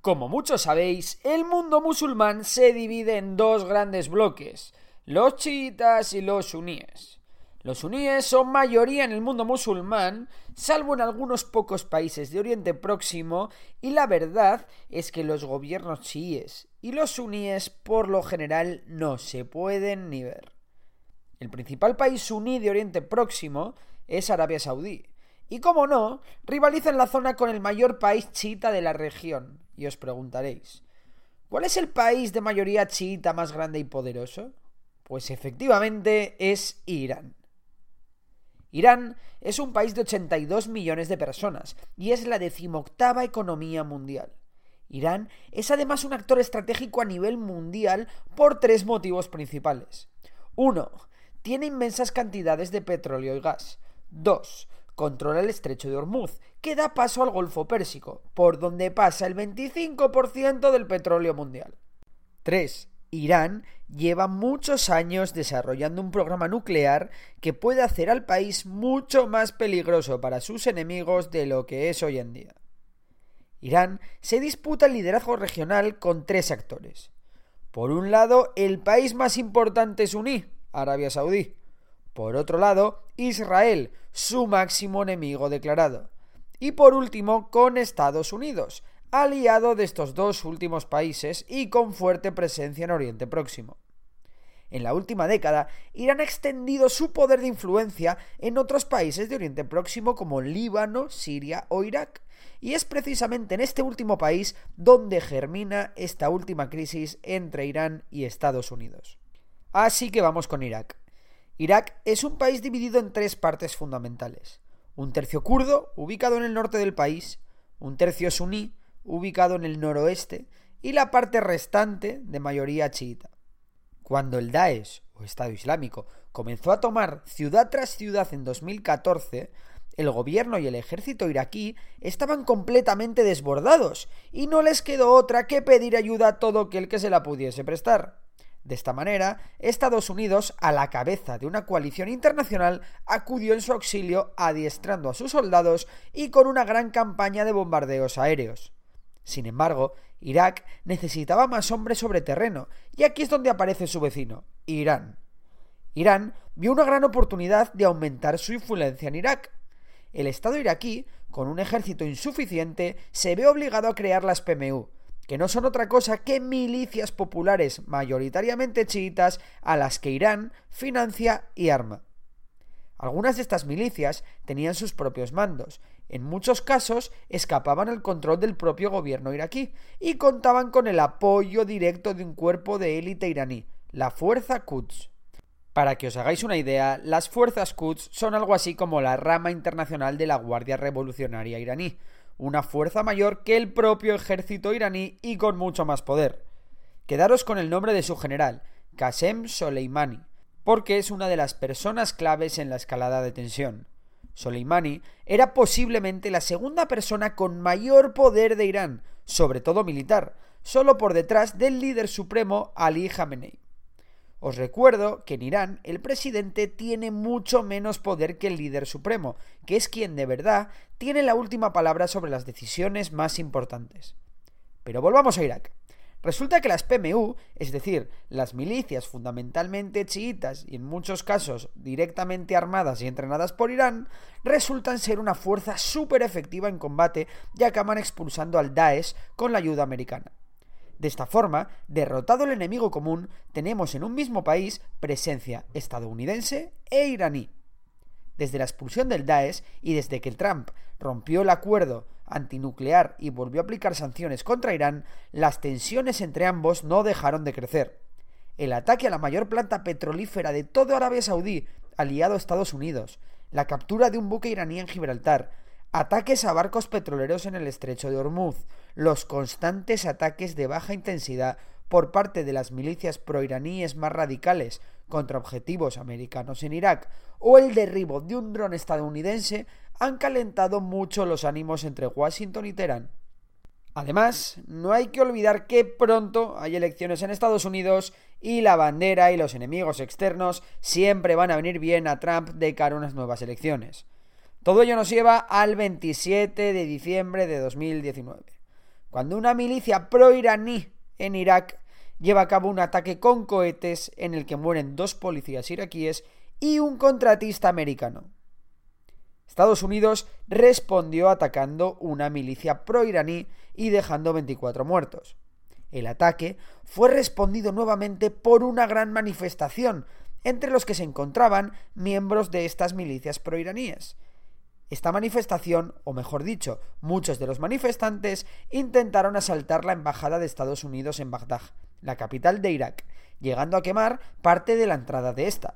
Como muchos sabéis, el mundo musulmán se divide en dos grandes bloques, los chiitas y los suníes. Los suníes son mayoría en el mundo musulmán, salvo en algunos pocos países de Oriente Próximo, y la verdad es que los gobiernos chiíes y los suníes por lo general no se pueden ni ver. El principal país suní de Oriente Próximo es Arabia Saudí, y como no, rivaliza en la zona con el mayor país chiita de la región, y os preguntaréis, ¿cuál es el país de mayoría chiita más grande y poderoso? Pues efectivamente es Irán. Irán es un país de 82 millones de personas y es la decimoctava economía mundial. Irán es además un actor estratégico a nivel mundial por tres motivos principales. Uno, Tiene inmensas cantidades de petróleo y gas. Dos, Controla el estrecho de Hormuz, que da paso al Golfo Pérsico, por donde pasa el 25% del petróleo mundial. 3. Irán lleva muchos años desarrollando un programa nuclear que puede hacer al país mucho más peligroso para sus enemigos de lo que es hoy en día. Irán se disputa el liderazgo regional con tres actores. Por un lado, el país más importante suní, Arabia Saudí. Por otro lado, Israel, su máximo enemigo declarado. Y por último, con Estados Unidos, aliado de estos dos últimos países y con fuerte presencia en Oriente Próximo. En la última década, Irán ha extendido su poder de influencia en otros países de Oriente Próximo como Líbano, Siria o Irak, y es precisamente en este último país donde germina esta última crisis entre Irán y Estados Unidos. Así que vamos con Irak. Irak es un país dividido en tres partes fundamentales. Un tercio kurdo, ubicado en el norte del país, un tercio suní, ubicado en el noroeste, y la parte restante de mayoría chiita. Cuando el Daesh, o Estado Islámico, comenzó a tomar ciudad tras ciudad en 2014, el gobierno y el ejército iraquí estaban completamente desbordados y no les quedó otra que pedir ayuda a todo aquel que se la pudiese prestar. De esta manera, Estados Unidos, a la cabeza de una coalición internacional, acudió en su auxilio adiestrando a sus soldados y con una gran campaña de bombardeos aéreos. Sin embargo, Irak necesitaba más hombres sobre terreno, y aquí es donde aparece su vecino, Irán. Irán vio una gran oportunidad de aumentar su influencia en Irak. El Estado iraquí, con un ejército insuficiente, se ve obligado a crear las PMU, que no son otra cosa que milicias populares mayoritariamente chiitas a las que Irán financia y arma. Algunas de estas milicias tenían sus propios mandos, en muchos casos escapaban al control del propio gobierno iraquí y contaban con el apoyo directo de un cuerpo de élite iraní, la Fuerza Quds. Para que os hagáis una idea, las fuerzas Quds son algo así como la rama internacional de la Guardia Revolucionaria iraní, una fuerza mayor que el propio ejército iraní y con mucho más poder. Quedaros con el nombre de su general, Qasem Soleimani, porque es una de las personas claves en la escalada de tensión. Soleimani era posiblemente la segunda persona con mayor poder de Irán, sobre todo militar, solo por detrás del líder supremo Ali Khamenei. Os recuerdo que en Irán el presidente tiene mucho menos poder que el líder supremo, que es quien de verdad tiene la última palabra sobre las decisiones más importantes. Pero volvamos a Irak. Resulta que las PMU, es decir, las milicias fundamentalmente chiitas y en muchos casos directamente armadas y entrenadas por Irán, resultan ser una fuerza súper efectiva en combate y acaban expulsando al Daesh con la ayuda americana. De esta forma, derrotado el enemigo común, tenemos en un mismo país presencia estadounidense e iraní. Desde la expulsión del Daesh y desde que Trump rompió el acuerdo antinuclear y volvió a aplicar sanciones contra Irán, las tensiones entre ambos no dejaron de crecer. El ataque a la mayor planta petrolífera de toda Arabia Saudí, aliado a Estados Unidos, la captura de un buque iraní en Gibraltar, ataques a barcos petroleros en el estrecho de Hormuz, los constantes ataques de baja intensidad por parte de las milicias proiraníes más radicales contra objetivos americanos en Irak o el derribo de un dron estadounidense han calentado mucho los ánimos entre Washington y Teherán. Además, no hay que olvidar que pronto hay elecciones en Estados Unidos y la bandera y los enemigos externos siempre van a venir bien a Trump de cara a unas nuevas elecciones. Todo ello nos lleva al 27 de diciembre de 2019, cuando una milicia pro-iraní en Irak lleva a cabo un ataque con cohetes en el que mueren dos policías iraquíes y un contratista americano. Estados Unidos respondió atacando una milicia pro-iraní y dejando 24 muertos. El ataque fue respondido nuevamente por una gran manifestación, entre los que se encontraban miembros de estas milicias proiraníes. Esta manifestación, o mejor dicho, muchos de los manifestantes intentaron asaltar la embajada de Estados Unidos en Bagdad, la capital de Irak, llegando a quemar parte de la entrada de esta.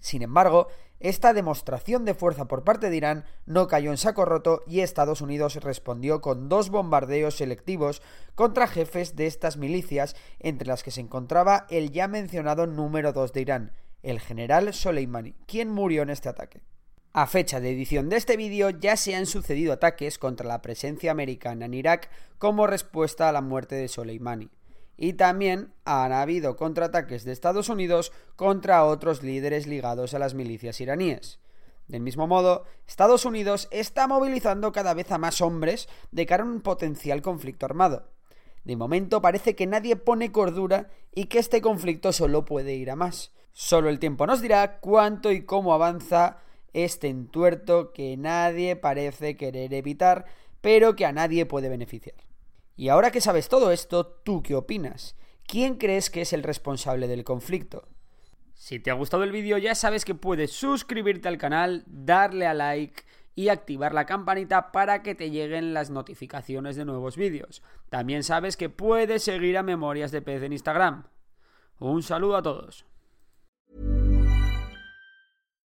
Sin embargo, esta demostración de fuerza por parte de Irán no cayó en saco roto y Estados Unidos respondió con dos bombardeos selectivos contra jefes de estas milicias, entre las que se encontraba el ya mencionado número 2 de Irán, el general Soleimani, quien murió en este ataque. A fecha de edición de este vídeo ya se han sucedido ataques contra la presencia americana en Irak como respuesta a la muerte de Soleimani. Y también han habido contraataques de Estados Unidos contra otros líderes ligados a las milicias iraníes. Del mismo modo, Estados Unidos está movilizando cada vez a más hombres de cara a un potencial conflicto armado. De momento parece que nadie pone cordura y que este conflicto solo puede ir a más. Solo el tiempo nos dirá cuánto y cómo avanza este entuerto que nadie parece querer evitar, pero que a nadie puede beneficiar. Y ahora que sabes todo esto, ¿tú qué opinas? ¿Quién crees que es el responsable del conflicto? Si te ha gustado el vídeo ya sabes que puedes suscribirte al canal, darle a like y activar la campanita para que te lleguen las notificaciones de nuevos vídeos. También sabes que puedes seguir a Memorias de Pez en Instagram. Un saludo a todos.